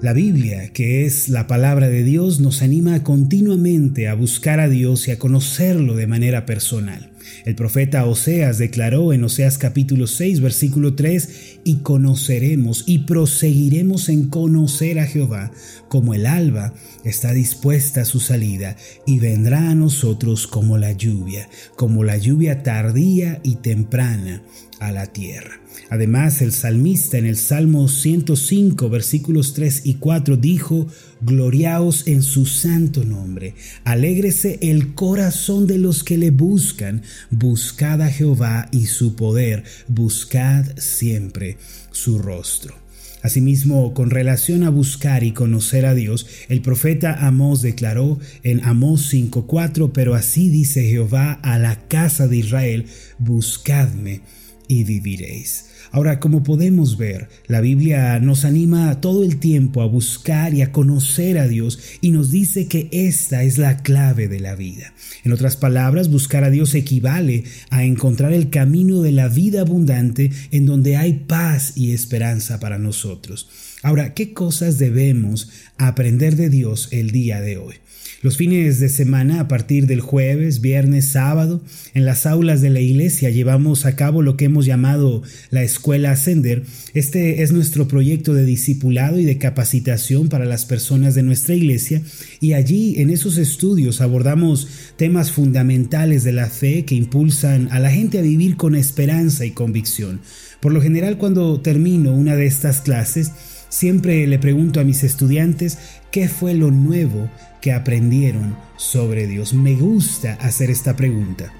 La Biblia, que es la palabra de Dios, nos anima continuamente a buscar a Dios y a conocerlo de manera personal. El profeta Oseas declaró en Oseas capítulo 6 versículo 3, y conoceremos y proseguiremos en conocer a Jehová, como el alba está dispuesta a su salida, y vendrá a nosotros como la lluvia, como la lluvia tardía y temprana a la tierra. Además, el salmista en el Salmo 105, versículos 3 y 4 dijo, Gloriaos en su santo nombre, alégrese el corazón de los que le buscan, buscad a Jehová y su poder, buscad siempre su rostro. Asimismo, con relación a buscar y conocer a Dios, el profeta Amós declaró en Amós 5:4, pero así dice Jehová a la casa de Israel, buscadme y viviréis. Ahora, como podemos ver, la Biblia nos anima todo el tiempo a buscar y a conocer a Dios y nos dice que esta es la clave de la vida. En otras palabras, buscar a Dios equivale a encontrar el camino de la vida abundante en donde hay paz y esperanza para nosotros. Ahora, ¿qué cosas debemos aprender de Dios el día de hoy? Los fines de semana, a partir del jueves, viernes, sábado, en las aulas de la iglesia llevamos a cabo lo que hemos llamado la Escuela Ascender. Este es nuestro proyecto de discipulado y de capacitación para las personas de nuestra iglesia y allí en esos estudios abordamos temas fundamentales de la fe que impulsan a la gente a vivir con esperanza y convicción. Por lo general cuando termino una de estas clases, Siempre le pregunto a mis estudiantes qué fue lo nuevo que aprendieron sobre Dios? Me gusta hacer esta pregunta.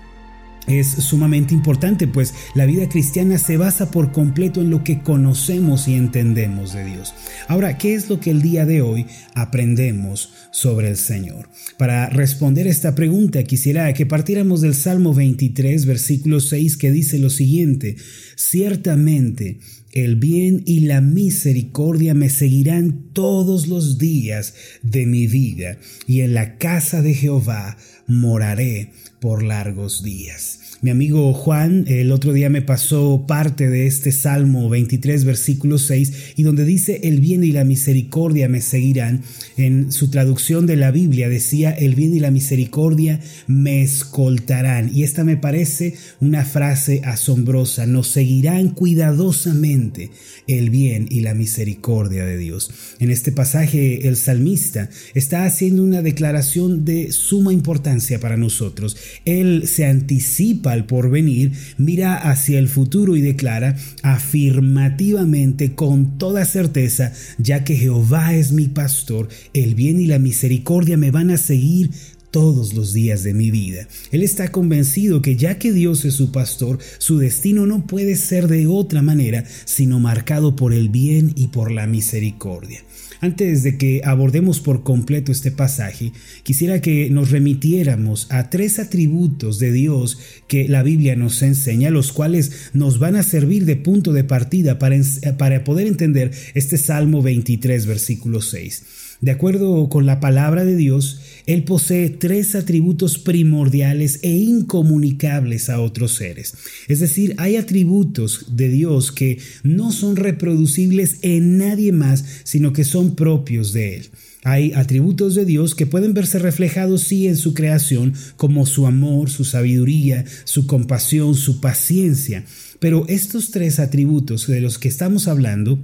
Es sumamente importante, pues la vida cristiana se basa por completo en lo que conocemos y entendemos de Dios. Ahora, ¿qué es lo que el día de hoy aprendemos sobre el Señor? Para responder esta pregunta, quisiera que partiéramos del Salmo 23, versículo 6, que dice lo siguiente, ciertamente el bien y la misericordia me seguirán todos los días de mi vida, y en la casa de Jehová moraré por largos días. Mi amigo Juan el otro día me pasó parte de este Salmo 23, versículo 6, y donde dice, el bien y la misericordia me seguirán. En su traducción de la Biblia decía, el bien y la misericordia me escoltarán. Y esta me parece una frase asombrosa, nos seguirán cuidadosamente el bien y la misericordia de Dios. En este pasaje el salmista está haciendo una declaración de suma importancia para nosotros. Él se anticipa al porvenir, mira hacia el futuro y declara afirmativamente con toda certeza, ya que Jehová es mi pastor, el bien y la misericordia me van a seguir todos los días de mi vida. Él está convencido que ya que Dios es su pastor, su destino no puede ser de otra manera, sino marcado por el bien y por la misericordia. Antes de que abordemos por completo este pasaje, quisiera que nos remitiéramos a tres atributos de Dios que la Biblia nos enseña, los cuales nos van a servir de punto de partida para, para poder entender este Salmo 23, versículo 6. De acuerdo con la palabra de Dios, Él posee tres atributos primordiales e incomunicables a otros seres. Es decir, hay atributos de Dios que no son reproducibles en nadie más, sino que son propios de Él. Hay atributos de Dios que pueden verse reflejados sí en su creación, como su amor, su sabiduría, su compasión, su paciencia. Pero estos tres atributos de los que estamos hablando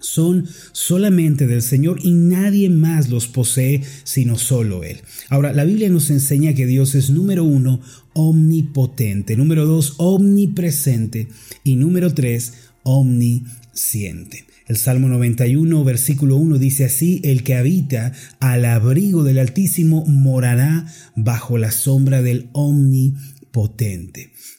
son solamente del Señor y nadie más los posee sino solo Él. Ahora, la Biblia nos enseña que Dios es número uno, omnipotente, número dos, omnipresente y número tres, omnisciente. El Salmo 91, versículo 1 dice así, el que habita al abrigo del Altísimo morará bajo la sombra del omnipotente.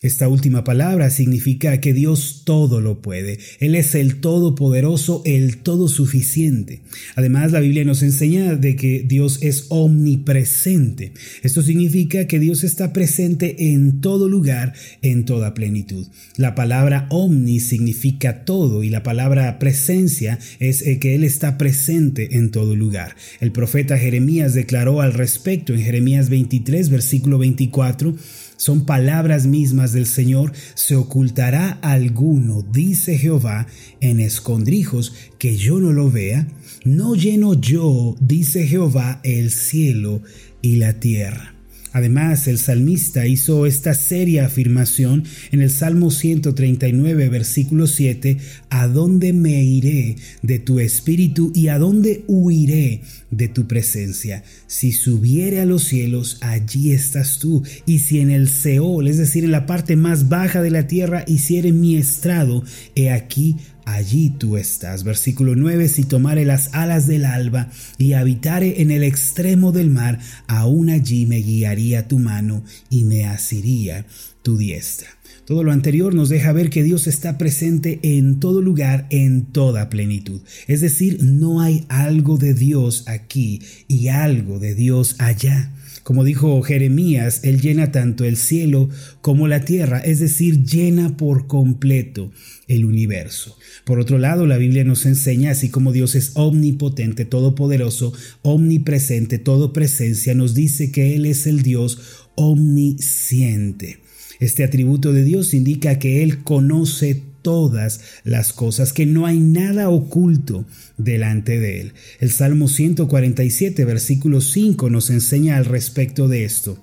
Esta última palabra significa que Dios todo lo puede. Él es el todopoderoso, el todo suficiente. Además, la Biblia nos enseña de que Dios es omnipresente. Esto significa que Dios está presente en todo lugar, en toda plenitud. La palabra omni significa todo y la palabra presencia es que Él está presente en todo lugar. El profeta Jeremías declaró al respecto en Jeremías 23, versículo 24, Son palabras mismas del Señor, se ocultará alguno, dice Jehová, en escondrijos, que yo no lo vea. No lleno yo, dice Jehová, el cielo y la tierra. Además, el salmista hizo esta seria afirmación en el Salmo 139, versículo 7, ¿A dónde me iré de tu espíritu y a dónde huiré de tu presencia? Si subiere a los cielos, allí estás tú, y si en el Seol, es decir, en la parte más baja de la tierra, hiciere mi estrado, he aquí allí tú estás. Versículo 9, si tomare las alas del alba y habitare en el extremo del mar, aún allí me guiaría tu mano y me asiría tu diestra. Todo lo anterior nos deja ver que Dios está presente en todo lugar, en toda plenitud. Es decir, no hay algo de Dios aquí y algo de Dios allá. Como dijo Jeremías, Él llena tanto el cielo como la tierra, es decir, llena por completo el universo. Por otro lado, la Biblia nos enseña, así como Dios es omnipotente, todopoderoso, omnipresente, todo presencia, nos dice que Él es el Dios omnisciente. Este atributo de Dios indica que Él conoce todas las cosas, que no hay nada oculto delante de Él. El Salmo 147, versículo 5 nos enseña al respecto de esto.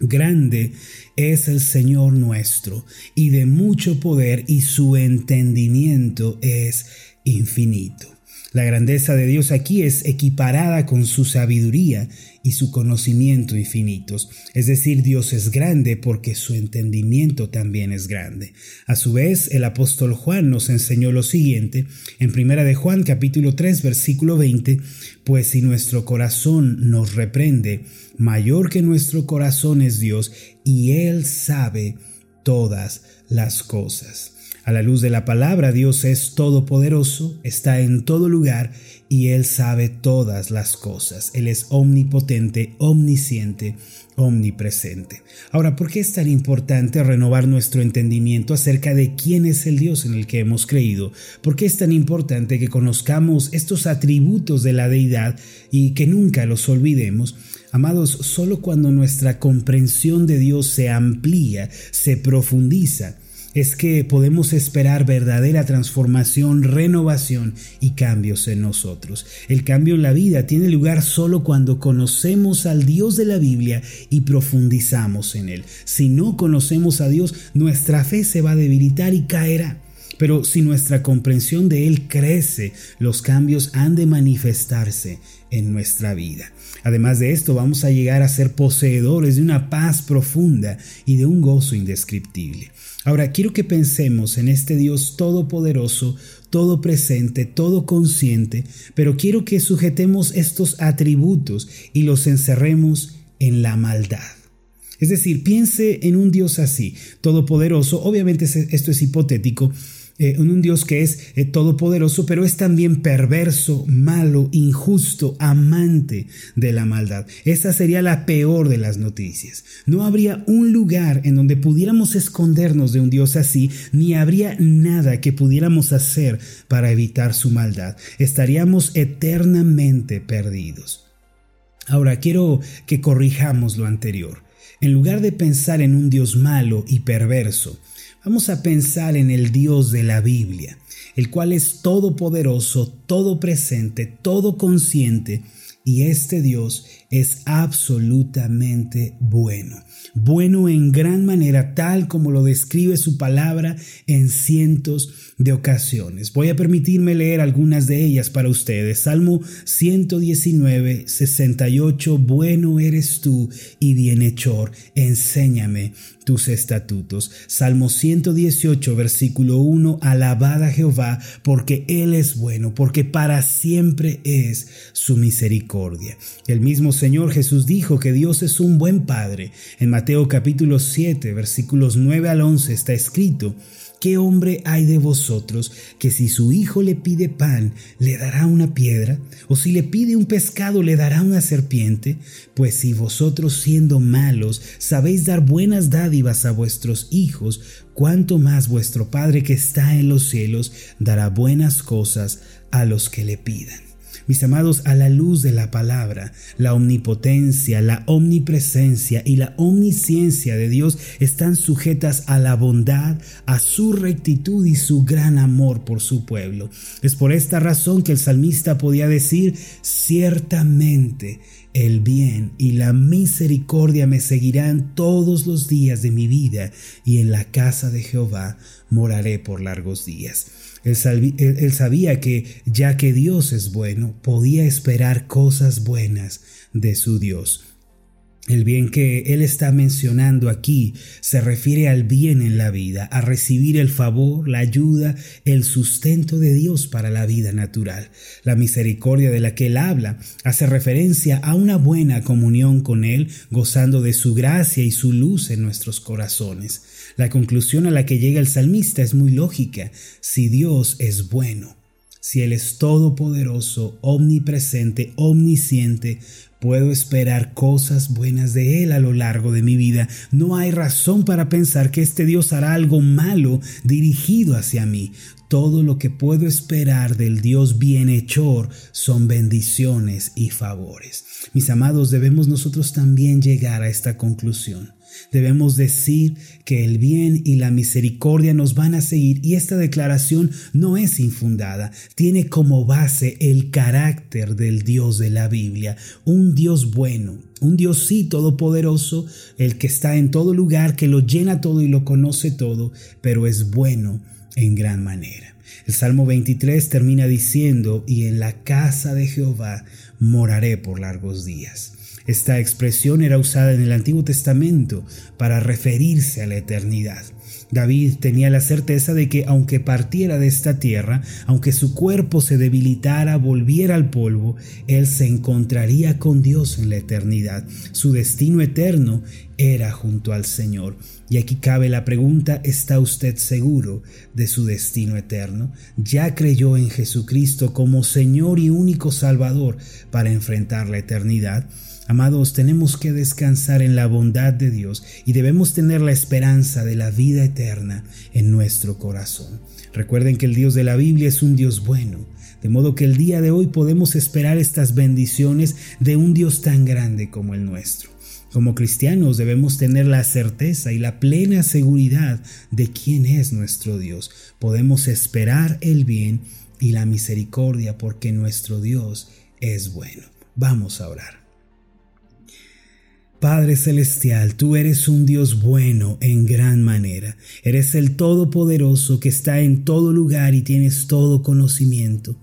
Grande es el Señor nuestro, y de mucho poder, y su entendimiento es infinito. La grandeza de Dios aquí es equiparada con su sabiduría y su conocimiento infinitos. Es decir, Dios es grande porque su entendimiento también es grande. A su vez, el apóstol Juan nos enseñó lo siguiente en Primera de Juan capítulo 3 versículo 20, pues si nuestro corazón nos reprende, mayor que nuestro corazón es Dios y él sabe todas las cosas. A la luz de la palabra, Dios es todopoderoso, está en todo lugar y Él sabe todas las cosas. Él es omnipotente, omnisciente, omnipresente. Ahora, ¿por qué es tan importante renovar nuestro entendimiento acerca de quién es el Dios en el que hemos creído? ¿Por qué es tan importante que conozcamos estos atributos de la deidad y que nunca los olvidemos? Amados, solo cuando nuestra comprensión de Dios se amplía, se profundiza, es que podemos esperar verdadera transformación, renovación y cambios en nosotros. El cambio en la vida tiene lugar solo cuando conocemos al Dios de la Biblia y profundizamos en Él. Si no conocemos a Dios, nuestra fe se va a debilitar y caerá. Pero si nuestra comprensión de Él crece, los cambios han de manifestarse en nuestra vida. Además de esto, vamos a llegar a ser poseedores de una paz profunda y de un gozo indescriptible. Ahora, quiero que pensemos en este Dios todopoderoso, todo presente, todo consciente, pero quiero que sujetemos estos atributos y los encerremos en la maldad. Es decir, piense en un Dios así, todopoderoso, obviamente esto es hipotético, en eh, un Dios que es eh, todopoderoso, pero es también perverso, malo, injusto, amante de la maldad. Esa sería la peor de las noticias. No habría un lugar en donde pudiéramos escondernos de un Dios así, ni habría nada que pudiéramos hacer para evitar su maldad. Estaríamos eternamente perdidos. Ahora quiero que corrijamos lo anterior. En lugar de pensar en un Dios malo y perverso, Vamos a pensar en el Dios de la Biblia, el cual es todopoderoso, todo presente, todo consciente, y este Dios es absolutamente bueno. Bueno en gran manera, tal como lo describe su palabra en cientos de ocasiones. Voy a permitirme leer algunas de ellas para ustedes. Salmo 119, 68. Bueno eres tú y bienhechor, enséñame tus estatutos. Salmo 118, versículo 1. Alabada Jehová, porque Él es bueno, porque para siempre es su misericordia. El mismo Señor Jesús dijo que Dios es un buen Padre. En Mateo capítulo 7, versículos 9 al 11 está escrito, ¿Qué hombre hay de vosotros que si su hijo le pide pan, le dará una piedra? ¿O si le pide un pescado, le dará una serpiente? Pues si vosotros siendo malos sabéis dar buenas dádivas a vuestros hijos, cuánto más vuestro Padre que está en los cielos dará buenas cosas a los que le pidan. Mis amados, a la luz de la palabra, la omnipotencia, la omnipresencia y la omnisciencia de Dios están sujetas a la bondad, a su rectitud y su gran amor por su pueblo. Es por esta razón que el salmista podía decir, ciertamente el bien y la misericordia me seguirán todos los días de mi vida, y en la casa de Jehová moraré por largos días. Él, sabía que, ya que Dios es bueno, podía esperar cosas buenas de su Dios. El bien que él está mencionando aquí se refiere al bien en la vida, a recibir el favor, la ayuda, el sustento de Dios para la vida natural. La misericordia de la que él habla hace referencia a una buena comunión con él, gozando de su gracia y su luz en nuestros corazones. La conclusión a la que llega el salmista es muy lógica. Si Dios es bueno, si Él es todopoderoso, omnipresente, omnisciente, puedo esperar cosas buenas de Él a lo largo de mi vida. No hay razón para pensar que este Dios hará algo malo dirigido hacia mí. Todo lo que puedo esperar del Dios bienhechor son bendiciones y favores. Mis amados, debemos nosotros también llegar a esta conclusión. Debemos decir que el bien y la misericordia nos van a seguir y esta declaración no es infundada, tiene como base el carácter del Dios de la Biblia, un Dios bueno, un Dios sí todopoderoso, el que está en todo lugar, que lo llena todo y lo conoce todo, pero es bueno en gran manera. El Salmo 23 termina diciendo, y en la casa de Jehová moraré por largos días. Esta expresión era usada en el Antiguo Testamento para referirse a la eternidad. David tenía la certeza de que aunque partiera de esta tierra, aunque su cuerpo se debilitara, volviera al polvo, él se encontraría con Dios en la eternidad. Su destino eterno era junto al Señor. Y aquí cabe la pregunta, ¿está usted seguro de su destino eterno? ¿Ya creyó en Jesucristo como Señor y único Salvador para enfrentar la eternidad? Amados, tenemos que descansar en la bondad de Dios y debemos tener la esperanza de la vida eterna en nuestro corazón. Recuerden que el Dios de la Biblia es un Dios bueno, de modo que el día de hoy podemos esperar estas bendiciones de un Dios tan grande como el nuestro. Como cristianos debemos tener la certeza y la plena seguridad de quién es nuestro Dios. Podemos esperar el bien y la misericordia porque nuestro Dios es bueno. Vamos a orar. Padre Celestial, tú eres un Dios bueno en gran manera. Eres el Todopoderoso que está en todo lugar y tienes todo conocimiento.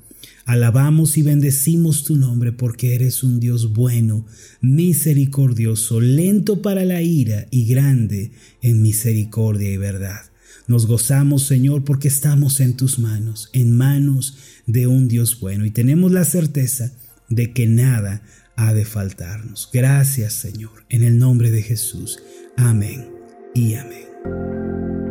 Alabamos y bendecimos tu nombre porque eres un Dios bueno, misericordioso, lento para la ira y grande en misericordia y verdad. Nos gozamos, Señor, porque estamos en tus manos, en manos de un Dios bueno y tenemos la certeza de que nada ha de faltarnos. Gracias Señor, en el nombre de Jesús. Amén y amén.